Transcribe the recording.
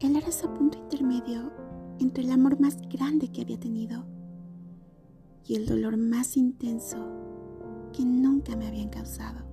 Él era ese punto intermedio entre el amor más grande que había tenido y el dolor más intenso que nunca me habían causado.